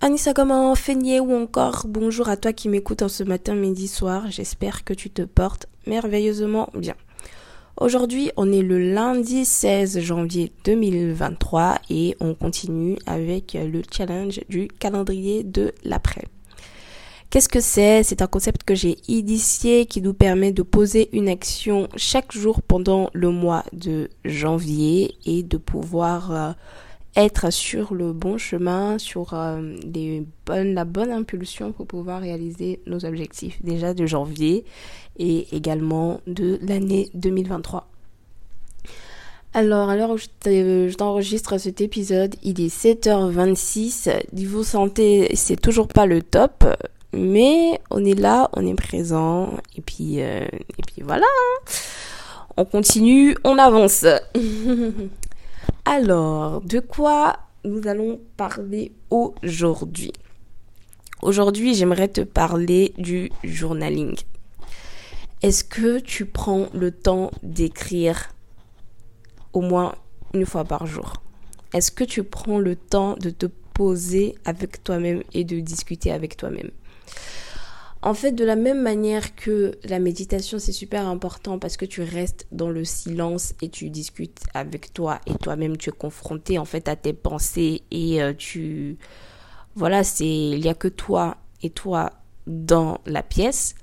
Anissa, comment feigné ou encore bonjour à toi qui m'écoutes en ce matin, midi, soir? J'espère que tu te portes merveilleusement bien. Aujourd'hui, on est le lundi 16 janvier 2023 et on continue avec le challenge du calendrier de l'après. Qu'est-ce que c'est? C'est un concept que j'ai initié qui nous permet de poser une action chaque jour pendant le mois de janvier et de pouvoir euh, être sur le bon chemin, sur euh, la bonne impulsion pour pouvoir réaliser nos objectifs déjà de janvier et également de l'année 2023. Alors, alors je t'enregistre cet épisode, il est 7h26. Niveau santé, c'est toujours pas le top, mais on est là, on est présent, et puis, euh, et puis voilà. Hein. On continue, on avance. Alors, de quoi nous allons parler aujourd'hui? Aujourd'hui, j'aimerais te parler du journaling. Est-ce que tu prends le temps d'écrire au moins une fois par jour? Est-ce que tu prends le temps de te poser avec toi-même et de discuter avec toi-même? En fait, de la même manière que la méditation, c'est super important parce que tu restes dans le silence et tu discutes avec toi et toi-même, tu es confronté en fait à tes pensées et euh, tu... Voilà, c'est... Il n'y a que toi et toi dans la pièce.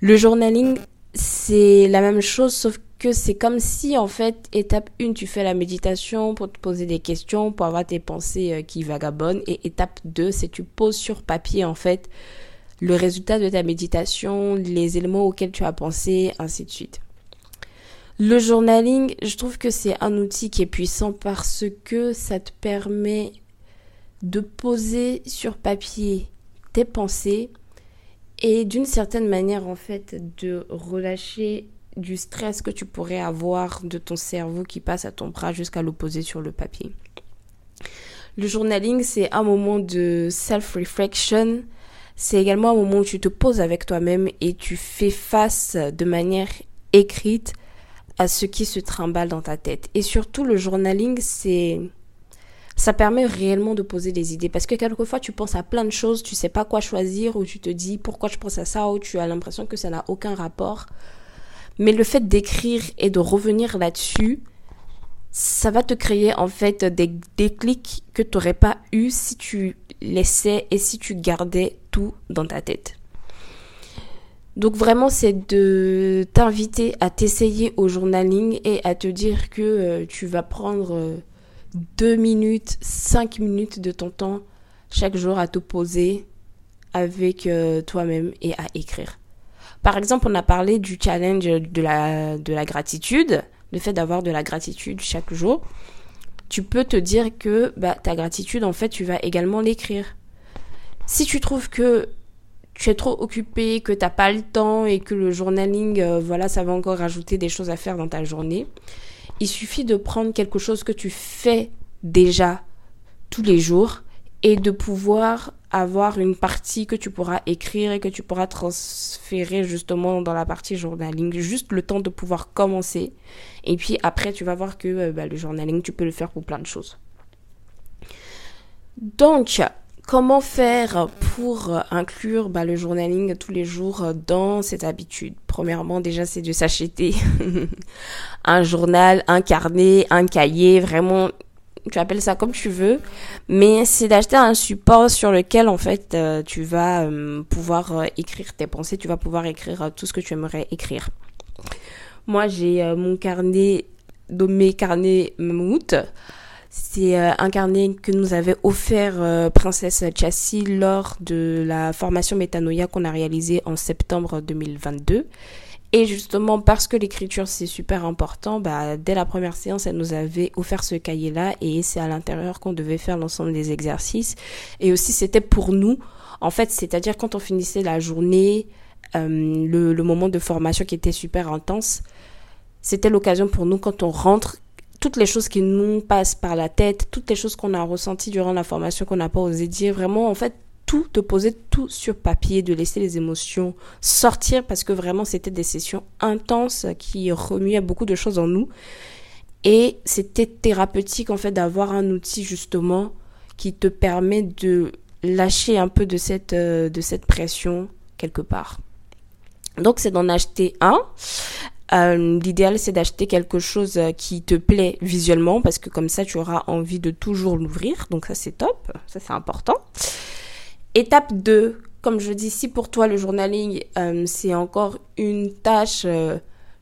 Le journaling, c'est la même chose sauf que c'est comme si en fait étape 1 tu fais la méditation pour te poser des questions pour avoir tes pensées euh, qui vagabondent et étape 2 c'est tu poses sur papier en fait le résultat de ta méditation, les éléments auxquels tu as pensé, ainsi de suite. Le journaling, je trouve que c'est un outil qui est puissant parce que ça te permet de poser sur papier tes pensées et d'une certaine manière en fait de relâcher du stress que tu pourrais avoir de ton cerveau qui passe à ton bras jusqu'à poser sur le papier. Le journaling, c'est un moment de self-reflection, c'est également un moment où tu te poses avec toi-même et tu fais face de manière écrite à ce qui se trimballe dans ta tête. Et surtout, le journaling, c'est ça permet réellement de poser des idées parce que quelquefois tu penses à plein de choses, tu sais pas quoi choisir ou tu te dis pourquoi je pense à ça ou tu as l'impression que ça n'a aucun rapport. Mais le fait d'écrire et de revenir là-dessus, ça va te créer en fait des déclics que tu n'aurais pas eu si tu laissais et si tu gardais dans ta tête. Donc vraiment, c'est de t'inviter à t'essayer au journaling et à te dire que euh, tu vas prendre euh, deux minutes, cinq minutes de ton temps chaque jour à te poser avec euh, toi-même et à écrire. Par exemple, on a parlé du challenge de la, de la gratitude le fait d'avoir de la gratitude chaque jour, tu peux te dire que bah, ta gratitude, en fait, tu vas également l'écrire. Si tu trouves que tu es trop occupé, que t'as pas le temps et que le journaling, euh, voilà, ça va encore rajouter des choses à faire dans ta journée, il suffit de prendre quelque chose que tu fais déjà tous les jours et de pouvoir avoir une partie que tu pourras écrire et que tu pourras transférer justement dans la partie journaling. Juste le temps de pouvoir commencer. Et puis après, tu vas voir que euh, bah, le journaling, tu peux le faire pour plein de choses. Donc, comment faire pour inclure bah, le journaling tous les jours dans cette habitude? Premièrement, déjà, c'est de s'acheter un journal, un carnet, un cahier, vraiment tu appelles ça comme tu veux, mais c'est d'acheter un support sur lequel en fait euh, tu vas euh, pouvoir euh, écrire tes pensées, tu vas pouvoir écrire tout ce que tu aimerais écrire. Moi, j'ai mon carnet nommé carnet Mammouth. C'est un carnet que nous avait offert Princesse Chassis lors de la formation Métanoïa qu'on a réalisée en septembre 2022. Et justement, parce que l'écriture c'est super important, bah, dès la première séance, elle nous avait offert ce cahier-là et c'est à l'intérieur qu'on devait faire l'ensemble des exercices. Et aussi, c'était pour nous, en fait, c'est-à-dire quand on finissait la journée, euh, le, le moment de formation qui était super intense, c'était l'occasion pour nous quand on rentre toutes les choses qui nous passent par la tête, toutes les choses qu'on a ressenties durant la formation qu'on n'a pas osé dire, vraiment en fait tout, de poser tout sur papier, de laisser les émotions sortir parce que vraiment c'était des sessions intenses qui remuaient beaucoup de choses en nous. Et c'était thérapeutique en fait d'avoir un outil justement qui te permet de lâcher un peu de cette, euh, de cette pression quelque part. Donc c'est d'en acheter un. Euh, l'idéal c'est d'acheter quelque chose qui te plaît visuellement parce que comme ça tu auras envie de toujours l'ouvrir. Donc ça c'est top, ça c'est important. Étape 2, comme je dis, si pour toi le journaling, euh, c'est encore une tâche euh,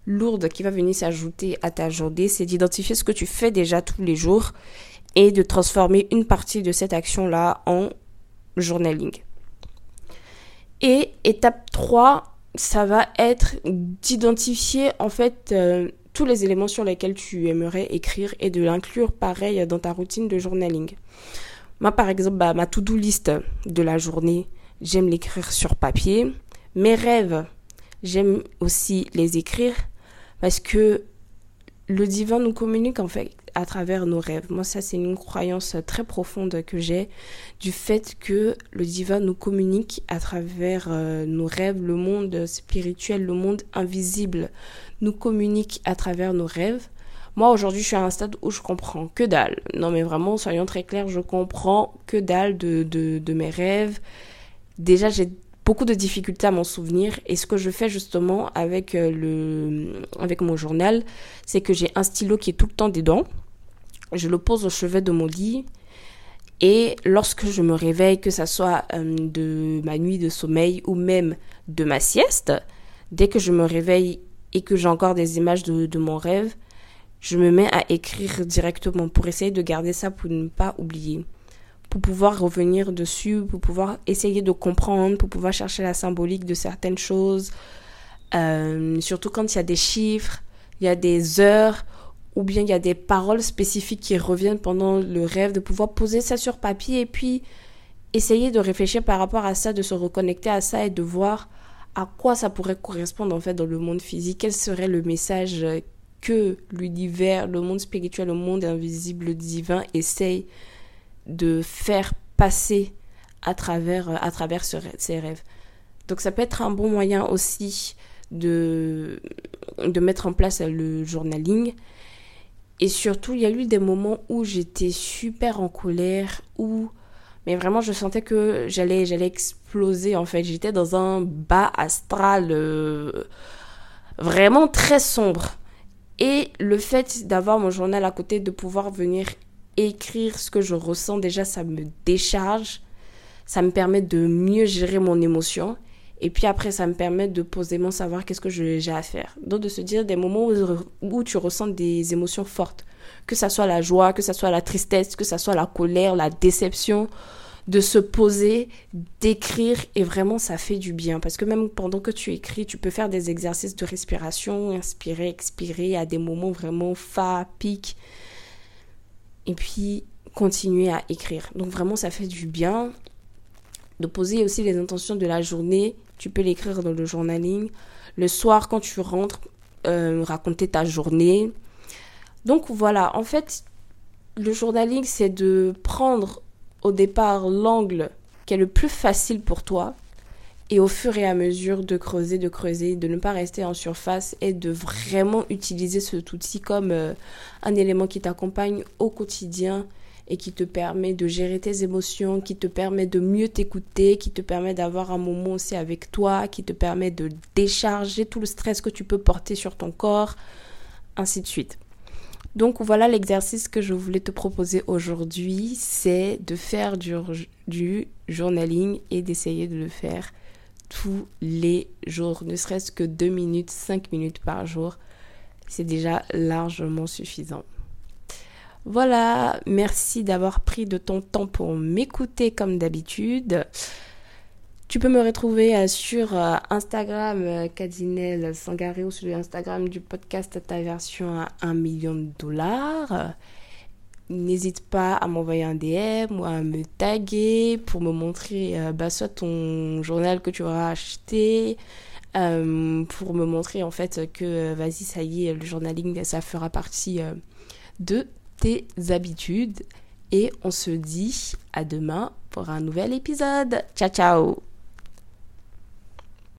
lourde qui va venir s'ajouter à ta journée, c'est d'identifier ce que tu fais déjà tous les jours et de transformer une partie de cette action-là en journaling. Et étape 3, ça va être d'identifier en fait euh, tous les éléments sur lesquels tu aimerais écrire et de l'inclure pareil dans ta routine de journaling. Moi, par exemple, bah, ma to-do list de la journée, j'aime l'écrire sur papier. Mes rêves, j'aime aussi les écrire parce que le divin nous communique en fait à travers nos rêves. Moi, ça, c'est une croyance très profonde que j'ai du fait que le divin nous communique à travers euh, nos rêves, le monde spirituel, le monde invisible nous communique à travers nos rêves. Moi, aujourd'hui, je suis à un stade où je comprends que dalle. Non, mais vraiment, soyons très clairs, je comprends que dalle de, de, mes rêves. Déjà, j'ai beaucoup de difficultés à m'en souvenir. Et ce que je fais justement avec, euh, le, avec mon journal, c'est que j'ai un stylo qui est tout le temps dedans. Je le pose au chevet de mon lit. Et lorsque je me réveille, que ça soit euh, de ma nuit de sommeil ou même de ma sieste, dès que je me réveille et que j'ai encore des images de, de mon rêve, je me mets à écrire directement pour essayer de garder ça pour ne pas oublier. Pour pouvoir revenir dessus, pour pouvoir essayer de comprendre, pour pouvoir chercher la symbolique de certaines choses. Euh, surtout quand il y a des chiffres, il y a des heures, ou bien il y a des paroles spécifiques qui reviennent pendant le rêve, de pouvoir poser ça sur papier et puis essayer de réfléchir par rapport à ça, de se reconnecter à ça et de voir à quoi ça pourrait correspondre en fait dans le monde physique, quel serait le message que l'univers, le monde spirituel, le monde invisible, le divin essaye de faire passer à travers, à travers ces rêves. Donc ça peut être un bon moyen aussi de, de mettre en place le journaling. Et surtout, il y a eu des moments où j'étais super en colère, où mais vraiment je sentais que j'allais j'allais exploser en fait. J'étais dans un bas astral euh, vraiment très sombre. Et le fait d'avoir mon journal à côté, de pouvoir venir écrire ce que je ressens, déjà, ça me décharge. Ça me permet de mieux gérer mon émotion. Et puis après, ça me permet de posément savoir qu'est-ce que j'ai à faire. Donc, de se dire des moments où, où, tu ressens des émotions fortes. Que ça soit la joie, que ça soit la tristesse, que ça soit la colère, la déception de se poser, d'écrire et vraiment ça fait du bien parce que même pendant que tu écris, tu peux faire des exercices de respiration, inspirer, expirer à des moments vraiment fa, pic et puis continuer à écrire. Donc vraiment ça fait du bien de poser aussi les intentions de la journée, tu peux l'écrire dans le journaling. Le soir quand tu rentres, euh, raconter ta journée. Donc voilà, en fait, le journaling, c'est de prendre au départ l'angle qui est le plus facile pour toi et au fur et à mesure de creuser, de creuser, de ne pas rester en surface et de vraiment utiliser cet outil comme euh, un élément qui t'accompagne au quotidien et qui te permet de gérer tes émotions, qui te permet de mieux t'écouter, qui te permet d'avoir un moment aussi avec toi, qui te permet de décharger tout le stress que tu peux porter sur ton corps, ainsi de suite. Donc voilà l'exercice que je voulais te proposer aujourd'hui, c'est de faire du, du journaling et d'essayer de le faire tous les jours, ne serait-ce que 2 minutes, 5 minutes par jour, c'est déjà largement suffisant. Voilà, merci d'avoir pris de ton temps pour m'écouter comme d'habitude. Tu peux me retrouver euh, sur euh, Instagram, Cadinel euh, Sangaré, ou sur l'Instagram du podcast Ta version à 1 million de dollars. N'hésite pas à m'envoyer un DM ou à me taguer pour me montrer bah, soit ton journal que tu auras acheté, pour me montrer en fait que vas-y, ça y est, le journaling, ça fera partie de tes habitudes. Et on se dit à demain pour un nouvel épisode. Ciao ciao